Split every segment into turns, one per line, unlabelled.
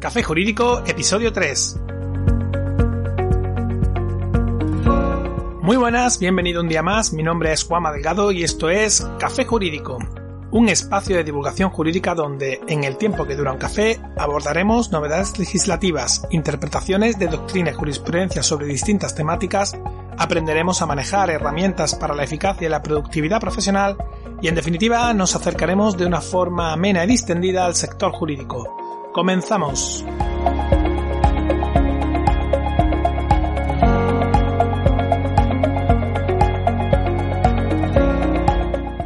Café Jurídico, episodio 3. Muy buenas, bienvenido un día más, mi nombre es Juan Delgado y esto es Café Jurídico, un espacio de divulgación jurídica donde, en el tiempo que dura un café, abordaremos novedades legislativas, interpretaciones de doctrina y jurisprudencia sobre distintas temáticas, aprenderemos a manejar herramientas para la eficacia y la productividad profesional y, en definitiva, nos acercaremos de una forma amena y distendida al sector jurídico Comenzamos.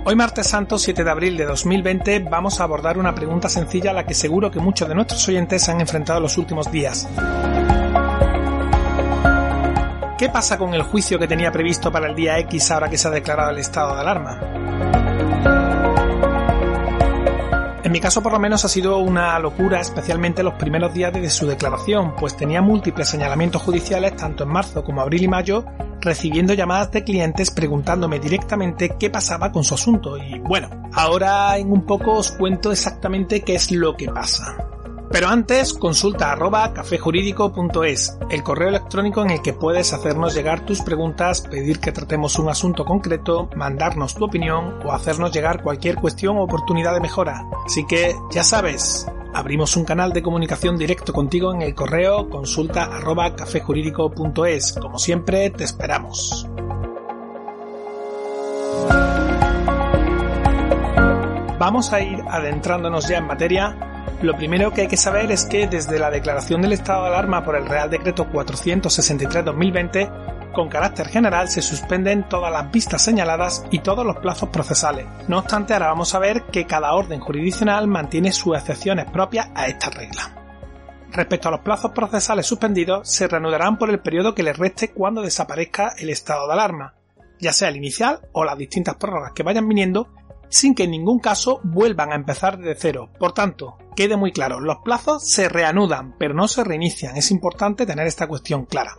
Hoy martes santo 7 de abril de 2020 vamos a abordar una pregunta sencilla a la que seguro que muchos de nuestros oyentes se han enfrentado los últimos días. ¿Qué pasa con el juicio que tenía previsto para el día X ahora que se ha declarado el estado de alarma? En mi caso por lo menos ha sido una locura, especialmente los primeros días de su declaración, pues tenía múltiples señalamientos judiciales tanto en marzo como abril y mayo, recibiendo llamadas de clientes preguntándome directamente qué pasaba con su asunto y bueno, ahora en un poco os cuento exactamente qué es lo que pasa. Pero antes, consulta arroba cafejurídico.es, el correo electrónico en el que puedes hacernos llegar tus preguntas, pedir que tratemos un asunto concreto, mandarnos tu opinión o hacernos llegar cualquier cuestión o oportunidad de mejora. Así que, ya sabes, abrimos un canal de comunicación directo contigo en el correo consulta. Como siempre, te esperamos. Vamos a ir adentrándonos ya en materia lo primero que hay que saber es que desde la declaración del estado de alarma por el Real Decreto 463-2020, con carácter general se suspenden todas las vistas señaladas y todos los plazos procesales. No obstante, ahora vamos a ver que cada orden jurisdiccional mantiene sus excepciones propias a esta regla. Respecto a los plazos procesales suspendidos, se reanudarán por el periodo que les reste cuando desaparezca el estado de alarma, ya sea el inicial o las distintas prórrogas que vayan viniendo sin que en ningún caso vuelvan a empezar de cero. Por tanto, quede muy claro, los plazos se reanudan, pero no se reinician. Es importante tener esta cuestión clara.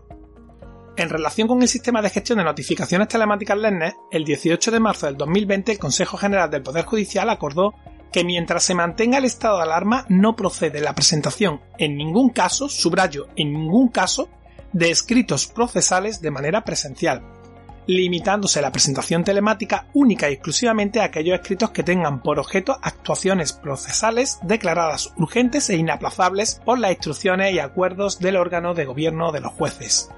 En relación con el sistema de gestión de notificaciones telemáticas LENET, el 18 de marzo del 2020 el Consejo General del Poder Judicial acordó que mientras se mantenga el estado de alarma no procede la presentación en ningún caso, subrayo, en ningún caso, de escritos procesales de manera presencial, limitándose la presentación telemática única y exclusivamente a aquellos escritos que tengan por objeto actuaciones procesales declaradas urgentes e inaplazables por las instrucciones y acuerdos del órgano de gobierno de los jueces.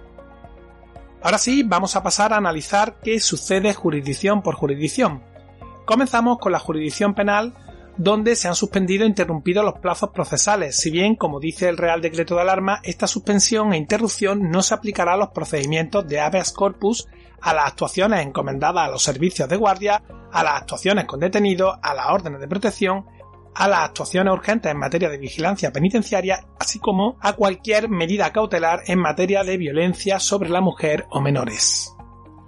Ahora sí, vamos a pasar a analizar qué sucede jurisdicción por jurisdicción. Comenzamos con la jurisdicción penal donde se han suspendido e interrumpido los plazos procesales, si bien, como dice el Real Decreto de Alarma, esta suspensión e interrupción no se aplicará a los procedimientos de habeas corpus, a las actuaciones encomendadas a los servicios de guardia, a las actuaciones con detenidos, a las órdenes de protección, a las actuaciones urgentes en materia de vigilancia penitenciaria, así como a cualquier medida cautelar en materia de violencia sobre la mujer o menores.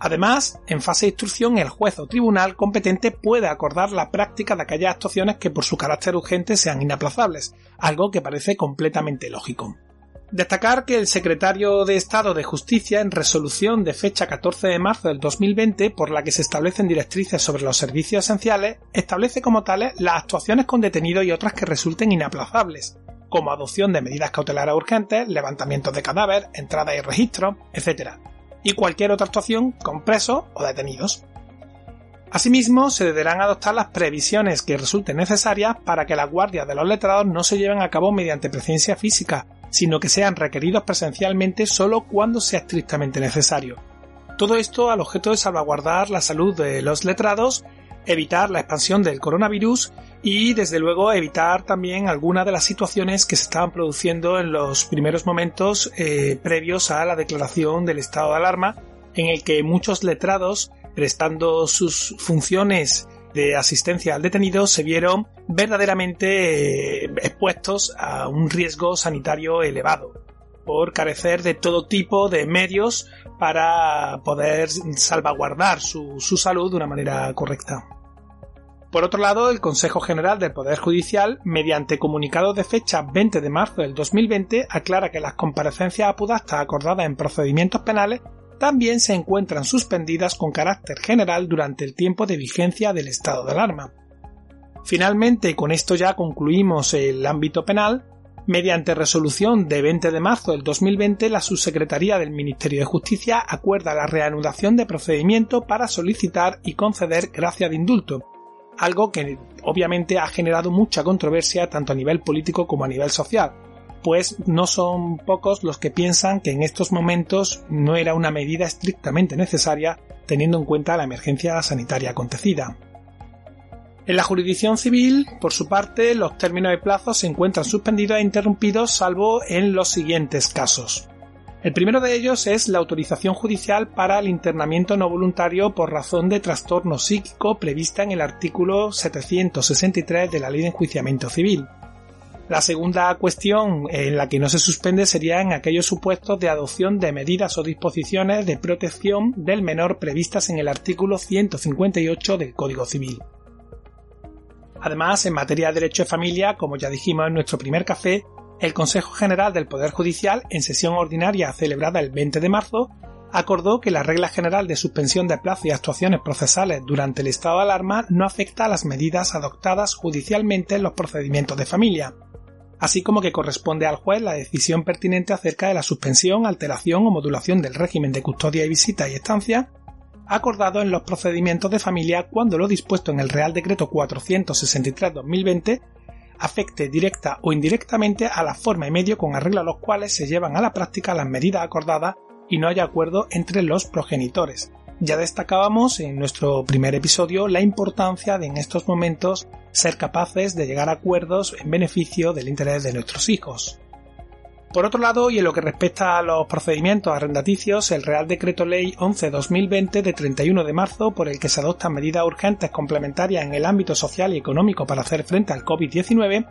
Además, en fase de instrucción, el juez o tribunal competente puede acordar la práctica de aquellas actuaciones que por su carácter urgente sean inaplazables, algo que parece completamente lógico. Destacar que el secretario de Estado de Justicia, en resolución de fecha 14 de marzo del 2020, por la que se establecen directrices sobre los servicios esenciales, establece como tales las actuaciones con detenidos y otras que resulten inaplazables, como adopción de medidas cautelares urgentes, levantamientos de cadáver, entrada y registro, etc y cualquier otra actuación con presos o detenidos. Asimismo, se deberán adoptar las previsiones que resulten necesarias para que las guardias de los letrados no se lleven a cabo mediante presencia física, sino que sean requeridos presencialmente solo cuando sea estrictamente necesario. Todo esto al objeto de salvaguardar la salud de los letrados evitar la expansión del coronavirus y desde luego evitar también algunas de las situaciones que se estaban produciendo en los primeros momentos eh, previos a la declaración del estado de alarma en el que muchos letrados prestando sus funciones de asistencia al detenido se vieron verdaderamente eh, expuestos a un riesgo sanitario elevado por carecer de todo tipo de medios para poder salvaguardar su, salud de una manera correcta. Por otro lado, el Consejo General del Poder Judicial, mediante comunicado de fecha 20 de marzo del 2020, aclara que las comparecencias apudastas acordadas en procedimientos penales también se encuentran suspendidas con carácter general durante el tiempo de vigencia del estado de alarma. Finalmente, con esto ya concluimos el ámbito penal, mediante resolución de 20 de marzo del 2020, la Subsecretaría del Ministerio de Justicia acuerda la reanudación de procedimiento para solicitar y conceder gracia de indulto, algo que obviamente ha generado mucha controversia tanto a nivel político como a nivel social, pues no son pocos los que piensan que en estos momentos no era una medida estrictamente necesaria teniendo en cuenta la emergencia sanitaria acontecida. En la jurisdicción civil, por su parte, los términos de plazo se encuentran suspendidos e interrumpidos salvo en los siguientes casos. El primero de ellos es la autorización judicial para el internamiento no voluntario por razón de trastorno psíquico prevista en el artículo 763 de la Ley de Enjuiciamiento Civil. La segunda cuestión en la que no se suspende sería en aquellos supuestos de adopción de medidas o disposiciones de protección del menor previstas en el artículo 158 del Código Civil. Además, en materia de derecho de familia, como ya dijimos en nuestro primer café, el Consejo General del Poder Judicial, en sesión ordinaria celebrada el 20 de marzo, acordó que la regla general de suspensión de plazo y actuaciones procesales durante el estado de alarma no afecta a las medidas adoptadas judicialmente en los procedimientos de familia, así como que corresponde al juez la decisión pertinente acerca de la suspensión, alteración o modulación del régimen de custodia y visita y estancia acordado en los procedimientos de familia cuando lo dispuesto en el Real Decreto 463-2020 afecte directa o indirectamente a la forma y medio con arreglo a los cuales se llevan a la práctica las medidas acordadas y no haya acuerdo entre los progenitores. Ya destacábamos en nuestro primer episodio la importancia de en estos momentos ser capaces de llegar a acuerdos en beneficio del interés de nuestros hijos. Por otro lado, y en lo que respecta a los procedimientos arrendaticios, el Real Decreto Ley 11-2020 de 31 de marzo, por el que se adoptan medidas urgentes complementarias en el ámbito social y económico para hacer frente al COVID-19,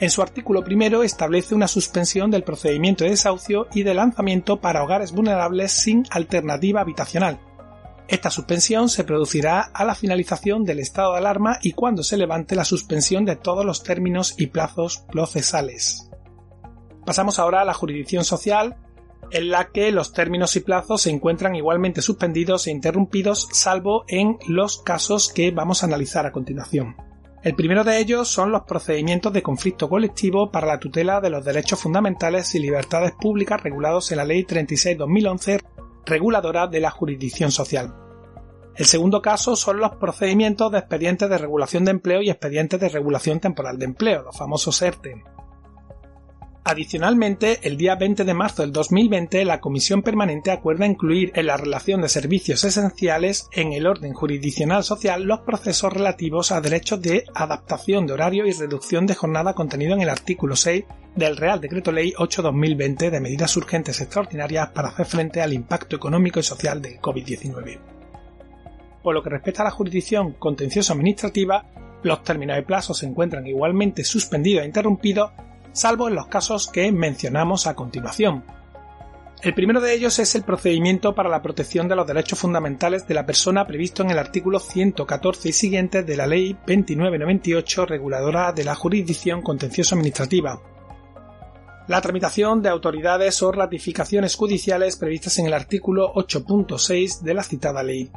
en su artículo primero establece una suspensión del procedimiento de desahucio y de lanzamiento para hogares vulnerables sin alternativa habitacional. Esta suspensión se producirá a la finalización del estado de alarma y cuando se levante la suspensión de todos los términos y plazos procesales. Pasamos ahora a la jurisdicción social, en la que los términos y plazos se encuentran igualmente suspendidos e interrumpidos, salvo en los casos que vamos a analizar a continuación. El primero de ellos son los procedimientos de conflicto colectivo para la tutela de los derechos fundamentales y libertades públicas regulados en la Ley 36-2011, reguladora de la jurisdicción social. El segundo caso son los procedimientos de expedientes de regulación de empleo y expedientes de regulación temporal de empleo, los famosos ERTE. Adicionalmente, el día 20 de marzo del 2020, la Comisión Permanente acuerda incluir en la relación de servicios esenciales en el orden jurisdiccional social los procesos relativos a derechos de adaptación de horario y reducción de jornada contenido en el artículo 6 del Real Decreto Ley 8-2020 de medidas urgentes extraordinarias para hacer frente al impacto económico y social del COVID-19. Por lo que respecta a la jurisdicción contencioso administrativa, los términos de plazo se encuentran igualmente suspendidos e interrumpidos salvo en los casos que mencionamos a continuación. El primero de ellos es el procedimiento para la protección de los derechos fundamentales de la persona previsto en el artículo 114 y siguientes de la Ley 2998 reguladora de la jurisdicción contencioso administrativa. La tramitación de autoridades o ratificaciones judiciales previstas en el artículo 8.6 de la citada ley.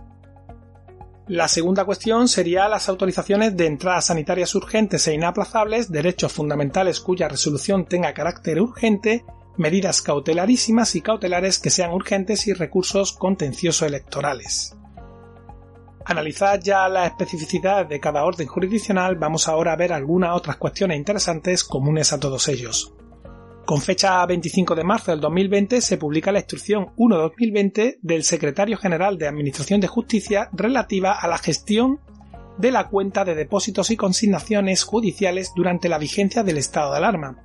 La segunda cuestión sería las autorizaciones de entradas sanitarias urgentes e inaplazables, derechos fundamentales cuya resolución tenga carácter urgente, medidas cautelarísimas y cautelares que sean urgentes y recursos contencioso electorales. Analizad ya la especificidad de cada orden jurisdiccional, vamos ahora a ver algunas otras cuestiones interesantes comunes a todos ellos. Con fecha 25 de marzo del 2020 se publica la instrucción 1-2020 del Secretario General de Administración de Justicia relativa a la gestión de la cuenta de depósitos y consignaciones judiciales durante la vigencia del estado de alarma,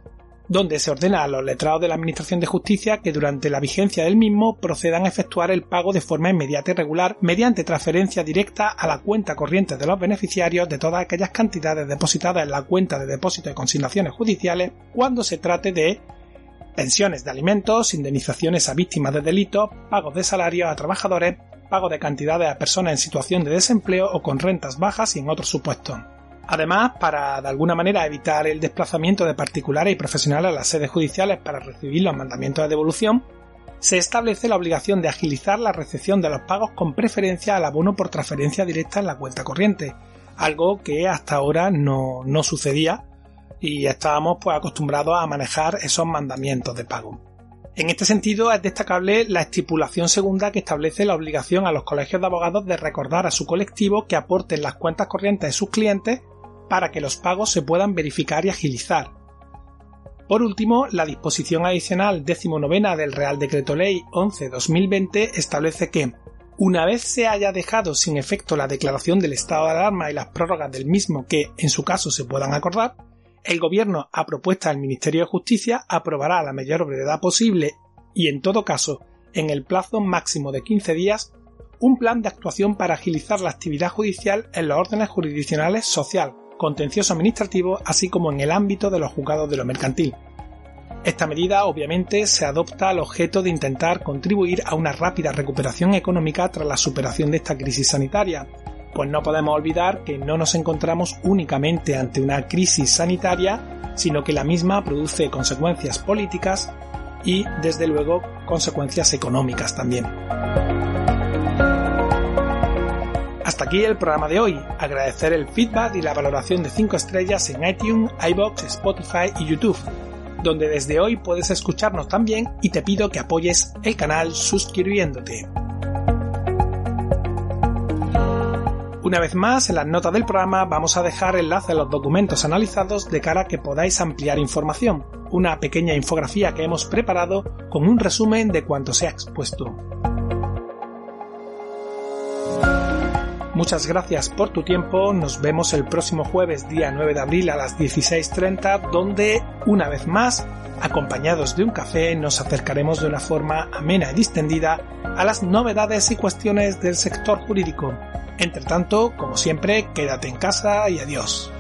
donde se ordena a los letrados de la Administración de Justicia que durante la vigencia del mismo procedan a efectuar el pago de forma inmediata y regular mediante transferencia directa a la cuenta corriente de los beneficiarios de todas aquellas cantidades depositadas en la cuenta de depósitos y consignaciones judiciales cuando se trate de pensiones de alimentos, indemnizaciones a víctimas de delitos, pagos de salarios a trabajadores, pago de cantidades a personas en situación de desempleo o con rentas bajas y en otros supuestos. Además, para de alguna manera evitar el desplazamiento de particulares y profesionales a las sedes judiciales para recibir los mandamientos de devolución, se establece la obligación de agilizar la recepción de los pagos con preferencia al abono por transferencia directa en la cuenta corriente, algo que hasta ahora no, no sucedía y estábamos pues acostumbrados a manejar esos mandamientos de pago. En este sentido, es destacable la estipulación segunda que establece la obligación a los colegios de abogados de recordar a su colectivo que aporten las cuentas corrientes de sus clientes para que los pagos se puedan verificar y agilizar. Por último, la disposición adicional 19 del Real Decreto Ley 11-2020 establece que, una vez se haya dejado sin efecto la declaración del estado de alarma y las prórrogas del mismo que, en su caso, se puedan acordar, el Gobierno, a propuesta del Ministerio de Justicia, aprobará a la mayor brevedad posible y, en todo caso, en el plazo máximo de 15 días, un plan de actuación para agilizar la actividad judicial en los órdenes jurisdiccionales social, contencioso administrativo, así como en el ámbito de los juzgados de lo mercantil. Esta medida obviamente se adopta al objeto de intentar contribuir a una rápida recuperación económica tras la superación de esta crisis sanitaria, pues no podemos olvidar que no nos encontramos únicamente ante una crisis sanitaria, sino que la misma produce consecuencias políticas y, desde luego, consecuencias económicas también. Hasta aquí el programa de hoy. Agradecer el feedback y la valoración de 5 estrellas en iTunes, iBox, Spotify y YouTube, donde desde hoy puedes escucharnos también y te pido que apoyes el canal suscribiéndote. Una vez más, en las notas del programa vamos a dejar enlace a los documentos analizados de cara a que podáis ampliar información, una pequeña infografía que hemos preparado con un resumen de cuanto se ha expuesto. Muchas gracias por tu tiempo, nos vemos el próximo jueves día 9 de abril a las 16.30 donde, una vez más, acompañados de un café, nos acercaremos de una forma amena y distendida a las novedades y cuestiones del sector jurídico. Entre tanto, como siempre, quédate en casa y adiós.